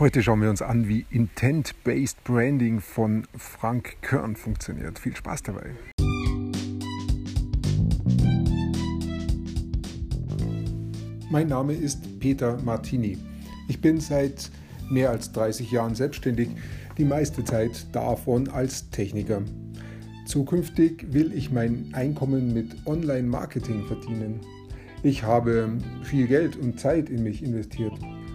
Heute schauen wir uns an, wie Intent-Based Branding von Frank Kern funktioniert. Viel Spaß dabei! Mein Name ist Peter Martini. Ich bin seit mehr als 30 Jahren selbstständig, die meiste Zeit davon als Techniker. Zukünftig will ich mein Einkommen mit Online-Marketing verdienen. Ich habe viel Geld und Zeit in mich investiert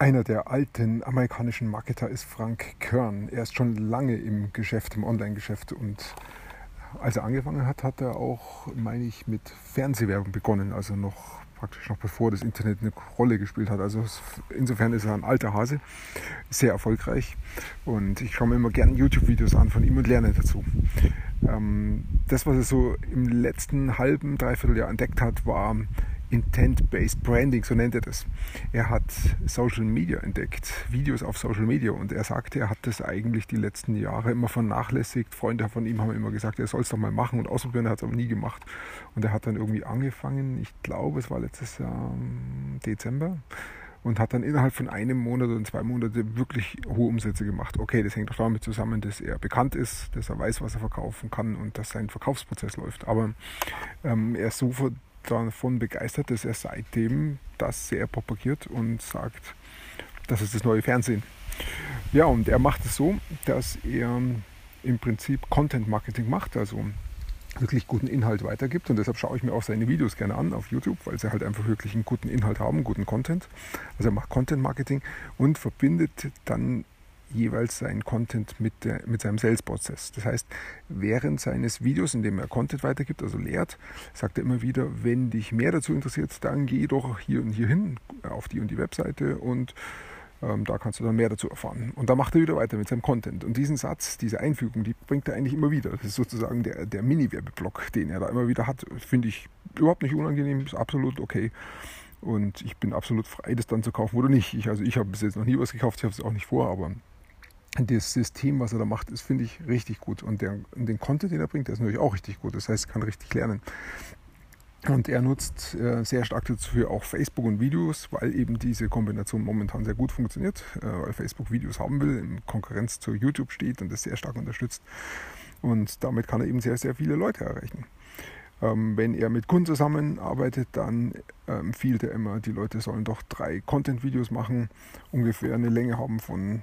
Einer der alten amerikanischen Marketer ist Frank Kern. Er ist schon lange im Geschäft, im Online-Geschäft und als er angefangen hat, hat er auch, meine ich, mit Fernsehwerbung begonnen, also noch praktisch noch bevor das Internet eine Rolle gespielt hat. Also insofern ist er ein alter Hase, sehr erfolgreich und ich schaue mir immer gerne YouTube-Videos an von ihm und lerne dazu. Ähm, das, was er so im letzten halben, dreiviertel Jahr entdeckt hat, war Intent-Based Branding, so nennt er das. Er hat Social Media entdeckt, Videos auf Social Media und er sagte, er hat das eigentlich die letzten Jahre immer vernachlässigt. Freunde von ihm haben immer gesagt, er soll es doch mal machen und ausprobieren, er hat es aber nie gemacht. Und er hat dann irgendwie angefangen, ich glaube, es war letztes Jahr Dezember, und hat dann innerhalb von einem Monat oder zwei Monate wirklich hohe Umsätze gemacht. Okay, das hängt auch damit zusammen, dass er bekannt ist, dass er weiß, was er verkaufen kann und dass sein Verkaufsprozess läuft. Aber ähm, er ist so davon begeistert, dass er seitdem das sehr propagiert und sagt, das ist das neue Fernsehen. Ja, und er macht es so, dass er im Prinzip Content Marketing macht, also wirklich guten Inhalt weitergibt. Und deshalb schaue ich mir auch seine Videos gerne an auf YouTube, weil sie halt einfach wirklich einen guten Inhalt haben, guten Content. Also er macht Content Marketing und verbindet dann jeweils seinen Content mit, der, mit seinem Sales-Prozess. Das heißt, während seines Videos, in dem er Content weitergibt, also lehrt, sagt er immer wieder, wenn dich mehr dazu interessiert, dann geh doch hier und hier hin auf die und die Webseite und ähm, da kannst du dann mehr dazu erfahren. Und da macht er wieder weiter mit seinem Content. Und diesen Satz, diese Einfügung, die bringt er eigentlich immer wieder. Das ist sozusagen der, der Mini-Werbeblock, den er da immer wieder hat. Finde ich überhaupt nicht unangenehm, ist absolut okay. Und ich bin absolut frei, das dann zu kaufen oder nicht. Ich, also ich habe bis jetzt noch nie was gekauft, ich habe es auch nicht vor, aber das System, was er da macht, ist, finde ich, richtig gut. Und der, den Content, den er bringt, der ist natürlich auch richtig gut. Das heißt, kann richtig lernen. Und er nutzt äh, sehr stark dafür auch Facebook und Videos, weil eben diese Kombination momentan sehr gut funktioniert, äh, weil Facebook Videos haben will, in Konkurrenz zu YouTube steht und das sehr stark unterstützt. Und damit kann er eben sehr, sehr viele Leute erreichen. Ähm, wenn er mit Kunden zusammenarbeitet, dann äh, empfiehlt er immer, die Leute sollen doch drei Content-Videos machen, ungefähr eine Länge haben von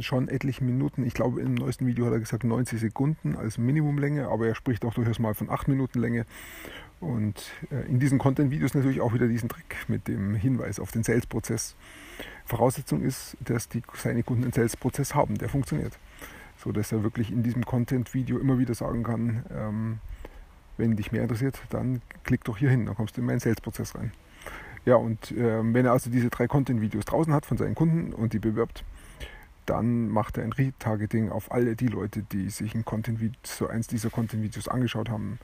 schon etliche Minuten. Ich glaube, im neuesten Video hat er gesagt 90 Sekunden als Minimumlänge, aber er spricht auch durchaus mal von 8 Minuten Länge. Und äh, in diesen Content-Videos natürlich auch wieder diesen Trick mit dem Hinweis auf den Sales-Prozess. Voraussetzung ist, dass die, seine Kunden einen Sales-Prozess haben, der funktioniert. So dass er wirklich in diesem Content-Video immer wieder sagen kann, ähm, wenn dich mehr interessiert, dann klick doch hier hin, dann kommst du in meinen Sales-Prozess rein. Ja, und äh, wenn er also diese drei Content-Videos draußen hat von seinen Kunden und die bewirbt, dann macht er ein Retargeting auf alle die Leute, die sich ein Content so eins dieser Content-Videos angeschaut haben.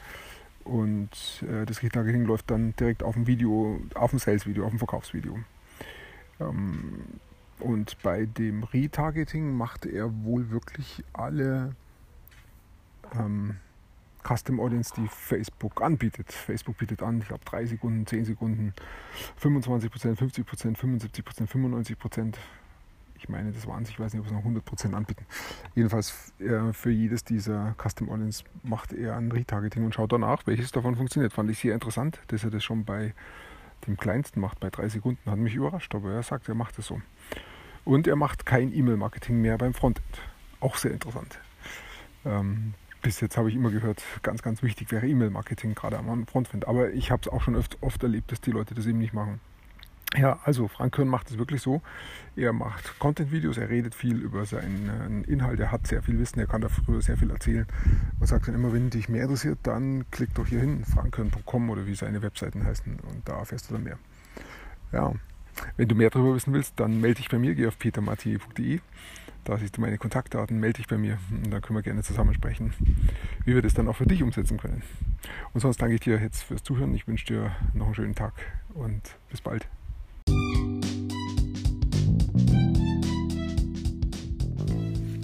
Und äh, das Retargeting läuft dann direkt auf dem Video, auf dem Sales-Video, auf dem Verkaufsvideo. Ähm, und bei dem Retargeting macht er wohl wirklich alle ähm, Custom Audience, die Facebook anbietet. Facebook bietet an, ich glaube, 3 Sekunden, 10 Sekunden, 25%, 50%, 75%, 95% ich meine, das waren ich weiß nicht, ob es noch 100% anbieten. Jedenfalls äh, für jedes dieser Custom Audience macht er ein Retargeting und schaut danach, welches davon funktioniert. Fand ich sehr interessant, dass er das schon bei dem kleinsten macht, bei drei Sekunden. Hat mich überrascht, aber er sagt, er macht es so. Und er macht kein E-Mail-Marketing mehr beim Frontend. Auch sehr interessant. Ähm, bis jetzt habe ich immer gehört, ganz, ganz wichtig wäre E-Mail-Marketing, gerade am Frontend. Aber ich habe es auch schon oft, oft erlebt, dass die Leute das eben nicht machen. Ja, also Frank Körn macht es wirklich so. Er macht Content-Videos, er redet viel über seinen Inhalt, er hat sehr viel Wissen, er kann darüber sehr viel erzählen und sagt dann immer, wenn dich mehr interessiert, dann klick doch hier hin, frankkörn.com oder wie seine Webseiten heißen und da erfährst du dann mehr. Ja, wenn du mehr darüber wissen willst, dann melde dich bei mir, geh auf petermartini.de Da siehst du meine Kontaktdaten, melde dich bei mir und dann können wir gerne zusammen sprechen, wie wir das dann auch für dich umsetzen können. Und sonst danke ich dir jetzt fürs Zuhören. Ich wünsche dir noch einen schönen Tag und bis bald.